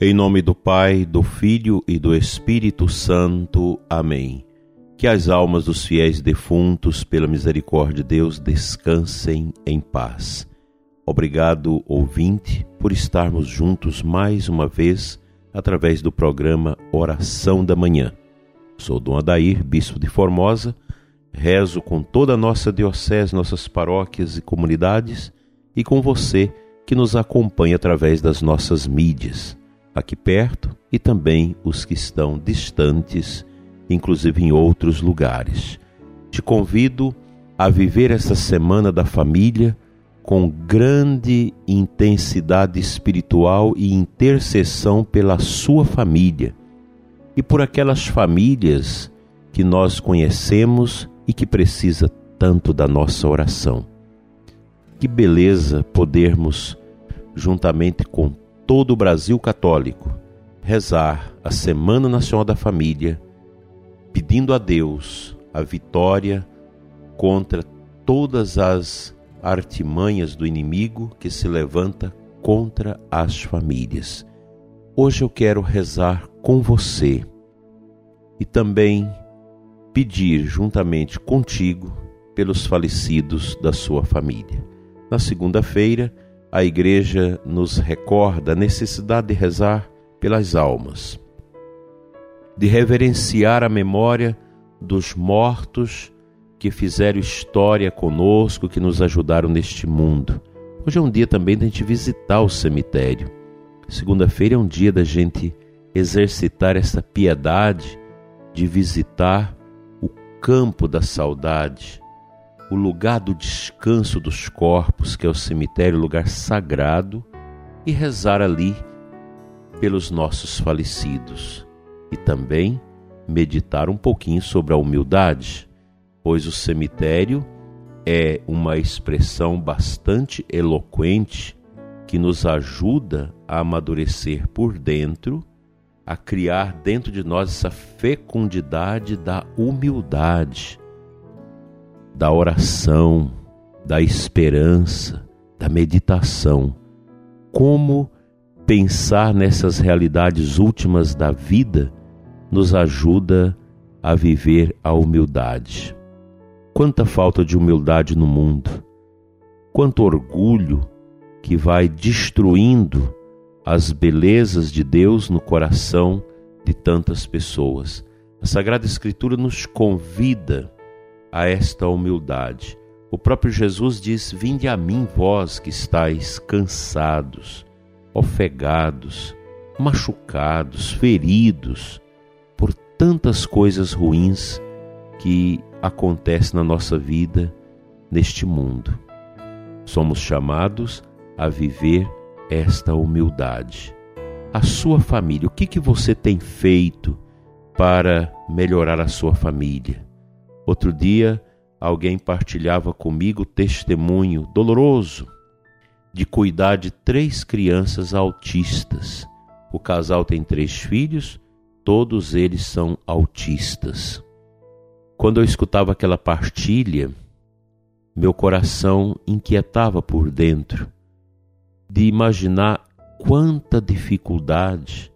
Em nome do Pai, do Filho e do Espírito Santo. Amém. Que as almas dos fiéis defuntos, pela misericórdia de Deus, descansem em paz. Obrigado, ouvinte, por estarmos juntos mais uma vez através do programa Oração da Manhã. Sou Dom Adair, bispo de Formosa, rezo com toda a nossa diocese, nossas paróquias e comunidades e com você que nos acompanha através das nossas mídias aqui perto e também os que estão distantes, inclusive em outros lugares. Te convido a viver essa semana da família com grande intensidade espiritual e intercessão pela sua família e por aquelas famílias que nós conhecemos e que precisa tanto da nossa oração. Que beleza podermos, juntamente com todo o Brasil católico rezar a Semana Nacional da Família, pedindo a Deus a vitória contra todas as artimanhas do inimigo que se levanta contra as famílias. Hoje eu quero rezar com você e também pedir juntamente contigo pelos falecidos da sua família. Na segunda-feira, a Igreja nos recorda a necessidade de rezar pelas almas, de reverenciar a memória dos mortos que fizeram história conosco, que nos ajudaram neste mundo. Hoje é um dia também da gente visitar o cemitério. Segunda-feira é um dia da gente exercitar essa piedade de visitar o campo da saudade, o lugar do descanso dos corpos, que é o cemitério, lugar sagrado, e rezar ali pelos nossos falecidos. E também meditar um pouquinho sobre a humildade, pois o cemitério é uma expressão bastante eloquente que nos ajuda a amadurecer por dentro, a criar dentro de nós essa fecundidade da humildade da oração, da esperança, da meditação. Como pensar nessas realidades últimas da vida nos ajuda a viver a humildade. Quanta falta de humildade no mundo, quanto orgulho que vai destruindo as belezas de Deus no coração de tantas pessoas. A Sagrada Escritura nos convida a esta humildade. O próprio Jesus diz: Vinde a mim, vós que estáis cansados, ofegados, machucados, feridos por tantas coisas ruins que acontecem na nossa vida neste mundo. Somos chamados a viver esta humildade. A sua família, o que, que você tem feito para melhorar a sua família? Outro dia, alguém partilhava comigo testemunho doloroso de cuidar de três crianças autistas. O casal tem três filhos, todos eles são autistas. Quando eu escutava aquela partilha, meu coração inquietava por dentro de imaginar quanta dificuldade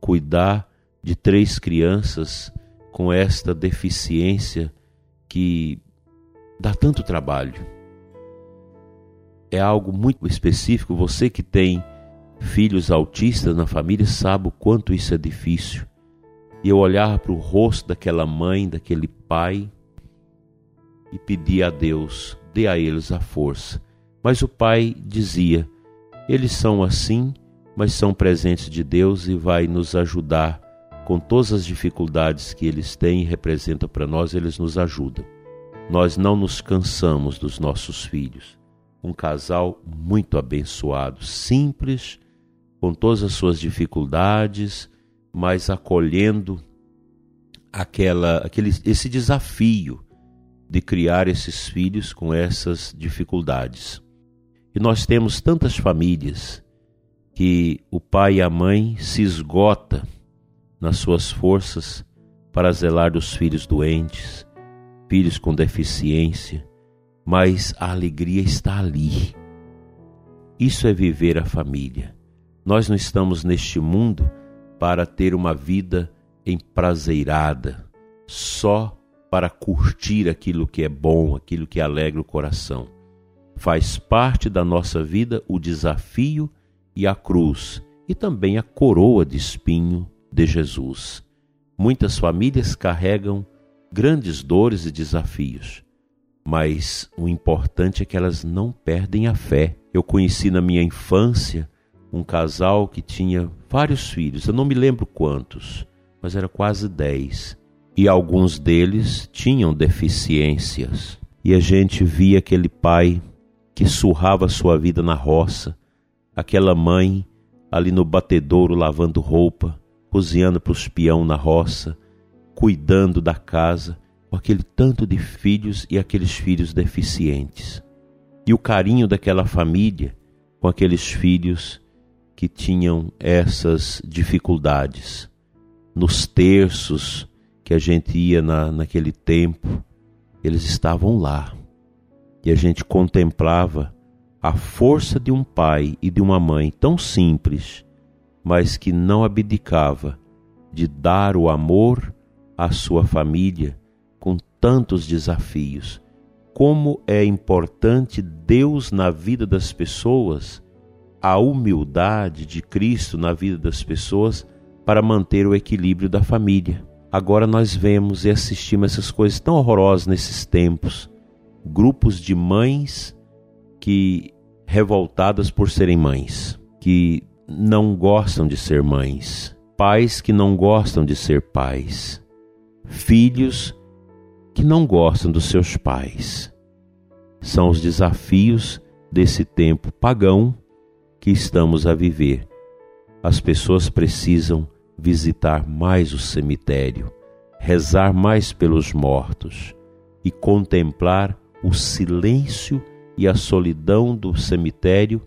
cuidar de três crianças com esta deficiência que dá tanto trabalho. É algo muito específico. Você que tem filhos autistas na família sabe o quanto isso é difícil. E eu olhar para o rosto daquela mãe, daquele pai e pedir a Deus, dê a eles a força. Mas o pai dizia: eles são assim, mas são presentes de Deus e vai nos ajudar com todas as dificuldades que eles têm e representam para nós, eles nos ajudam. Nós não nos cansamos dos nossos filhos. Um casal muito abençoado, simples, com todas as suas dificuldades, mas acolhendo aquela, aquele, esse desafio de criar esses filhos com essas dificuldades. E nós temos tantas famílias que o pai e a mãe se esgota nas suas forças para zelar dos filhos doentes, filhos com deficiência, mas a alegria está ali. Isso é viver a família. Nós não estamos neste mundo para ter uma vida emprazeirada, só para curtir aquilo que é bom, aquilo que alegra o coração. Faz parte da nossa vida o desafio e a cruz, e também a coroa de espinho de Jesus. Muitas famílias carregam grandes dores e desafios, mas o importante é que elas não perdem a fé. Eu conheci na minha infância um casal que tinha vários filhos, eu não me lembro quantos, mas era quase dez. E alguns deles tinham deficiências. E a gente via aquele pai que surrava sua vida na roça, aquela mãe ali no batedouro lavando roupa, cozinhando para os peão na roça, cuidando da casa, com aquele tanto de filhos e aqueles filhos deficientes. E o carinho daquela família com aqueles filhos que tinham essas dificuldades. Nos terços que a gente ia na, naquele tempo, eles estavam lá. E a gente contemplava a força de um pai e de uma mãe tão simples, mas que não abdicava de dar o amor à sua família com tantos desafios. Como é importante Deus na vida das pessoas a humildade de Cristo na vida das pessoas para manter o equilíbrio da família. Agora nós vemos e assistimos essas coisas tão horrorosas nesses tempos. Grupos de mães que revoltadas por serem mães, que não gostam de ser mães, pais que não gostam de ser pais, filhos que não gostam dos seus pais. São os desafios desse tempo pagão que estamos a viver. As pessoas precisam visitar mais o cemitério, rezar mais pelos mortos e contemplar o silêncio e a solidão do cemitério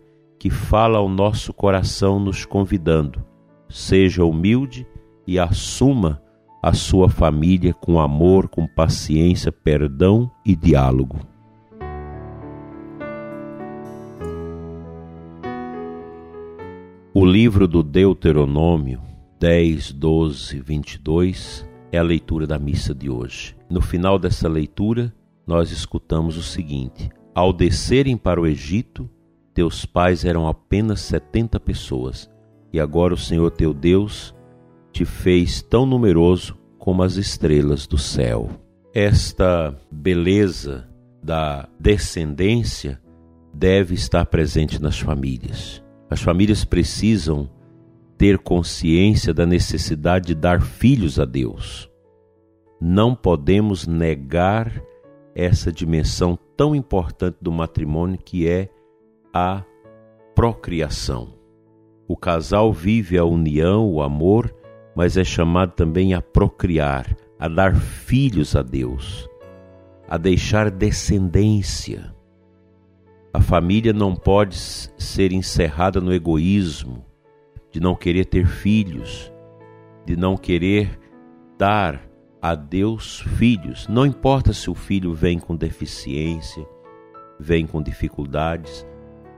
que fala ao nosso coração, nos convidando: seja humilde e assuma a sua família com amor, com paciência, perdão e diálogo. O livro do Deuteronômio 10, 12, 22 é a leitura da missa de hoje. No final dessa leitura, nós escutamos o seguinte: Ao descerem para o Egito, teus pais eram apenas setenta pessoas, e agora o Senhor teu Deus te fez tão numeroso como as estrelas do céu. Esta beleza da descendência deve estar presente nas famílias. As famílias precisam ter consciência da necessidade de dar filhos a Deus. Não podemos negar essa dimensão tão importante do matrimônio que é a procriação. O casal vive a união, o amor, mas é chamado também a procriar, a dar filhos a Deus, a deixar descendência. A família não pode ser encerrada no egoísmo, de não querer ter filhos, de não querer dar a Deus filhos. Não importa se o filho vem com deficiência, vem com dificuldades,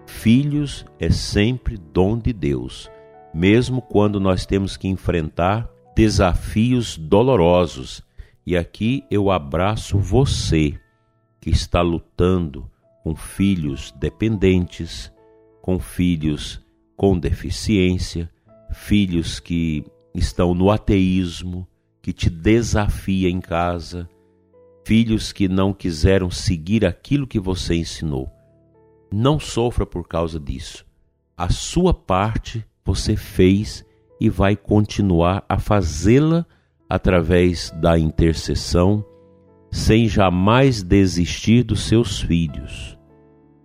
filhos é sempre dom de Deus, mesmo quando nós temos que enfrentar desafios dolorosos. E aqui eu abraço você que está lutando com filhos dependentes, com filhos com deficiência, filhos que estão no ateísmo, que te desafia em casa, filhos que não quiseram seguir aquilo que você ensinou. Não sofra por causa disso. A sua parte você fez e vai continuar a fazê-la através da intercessão, sem jamais desistir dos seus filhos.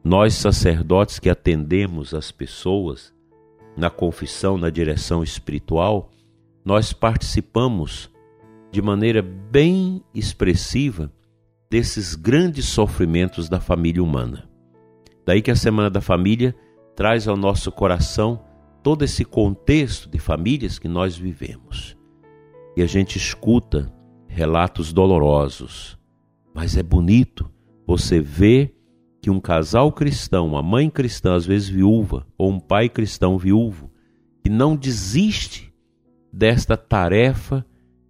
Nós, sacerdotes que atendemos as pessoas na confissão, na direção espiritual, nós participamos de maneira bem expressiva desses grandes sofrimentos da família humana. Daí que a Semana da Família traz ao nosso coração todo esse contexto de famílias que nós vivemos. E a gente escuta relatos dolorosos, mas é bonito você ver que um casal cristão, uma mãe cristã, às vezes viúva, ou um pai cristão viúvo, que não desiste desta tarefa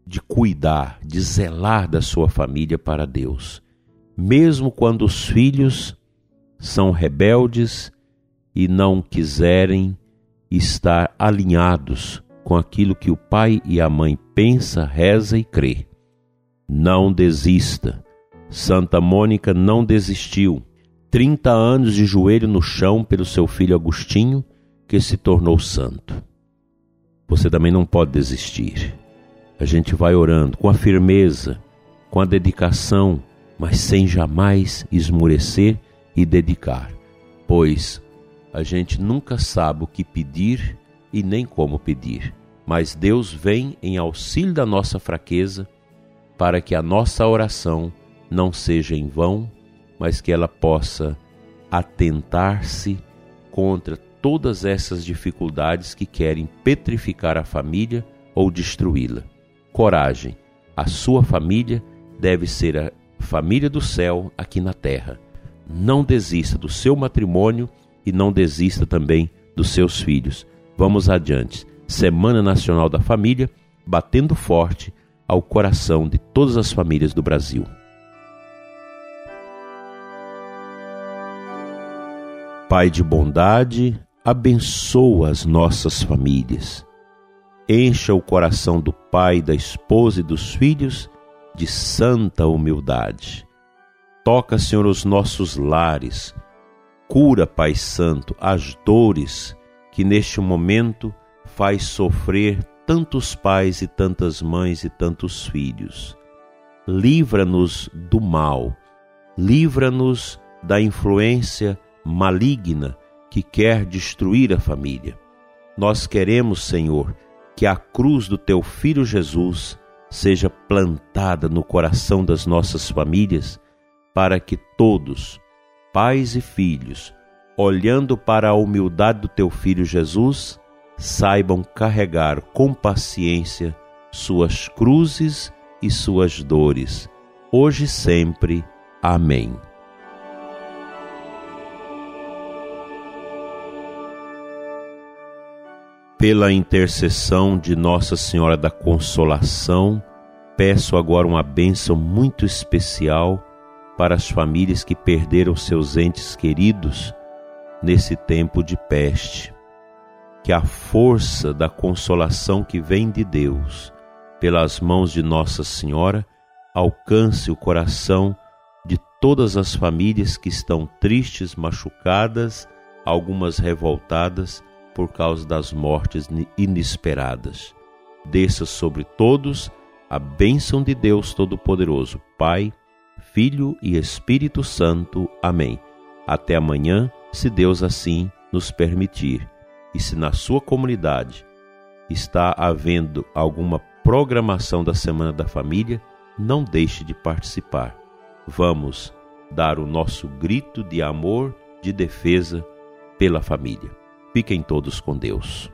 de cuidar, de zelar da sua família para Deus, mesmo quando os filhos são rebeldes e não quiserem estar alinhados com aquilo que o pai e a mãe pensa, reza e crê. Não desista. Santa Mônica não desistiu. 30 anos de joelho no chão pelo seu filho Agostinho, que se tornou santo. Você também não pode desistir. A gente vai orando com a firmeza, com a dedicação, mas sem jamais esmurecer e dedicar, pois a gente nunca sabe o que pedir e nem como pedir. Mas Deus vem em auxílio da nossa fraqueza para que a nossa oração não seja em vão, mas que ela possa atentar-se contra todas essas dificuldades que querem petrificar a família ou destruí-la. Coragem, a sua família deve ser a família do céu aqui na terra. Não desista do seu matrimônio e não desista também dos seus filhos. Vamos adiante. Semana Nacional da Família, batendo forte ao coração de todas as famílias do Brasil. Pai de bondade, abençoa as nossas famílias. Encha o coração do pai, da esposa e dos filhos de santa humildade. Toca, Senhor, os nossos lares. Cura, Pai Santo, as dores que neste momento faz sofrer tantos pais e tantas mães e tantos filhos. Livra-nos do mal, livra-nos da influência maligna que quer destruir a família. Nós queremos, Senhor, que a cruz do teu filho Jesus seja plantada no coração das nossas famílias, para que todos, pais e filhos, olhando para a humildade do teu filho Jesus, saibam carregar com paciência suas cruzes e suas dores, hoje e sempre. Amém. Pela intercessão de Nossa Senhora da Consolação, peço agora uma bênção muito especial para as famílias que perderam seus entes queridos nesse tempo de peste. Que a força da consolação que vem de Deus, pelas mãos de Nossa Senhora, alcance o coração de todas as famílias que estão tristes, machucadas, algumas revoltadas por causa das mortes inesperadas. Desça sobre todos a bênção de Deus Todo-Poderoso, Pai, Filho e Espírito Santo. Amém. Até amanhã, se Deus assim nos permitir. E se na sua comunidade está havendo alguma programação da Semana da Família, não deixe de participar. Vamos dar o nosso grito de amor, de defesa pela família. Fiquem todos com Deus.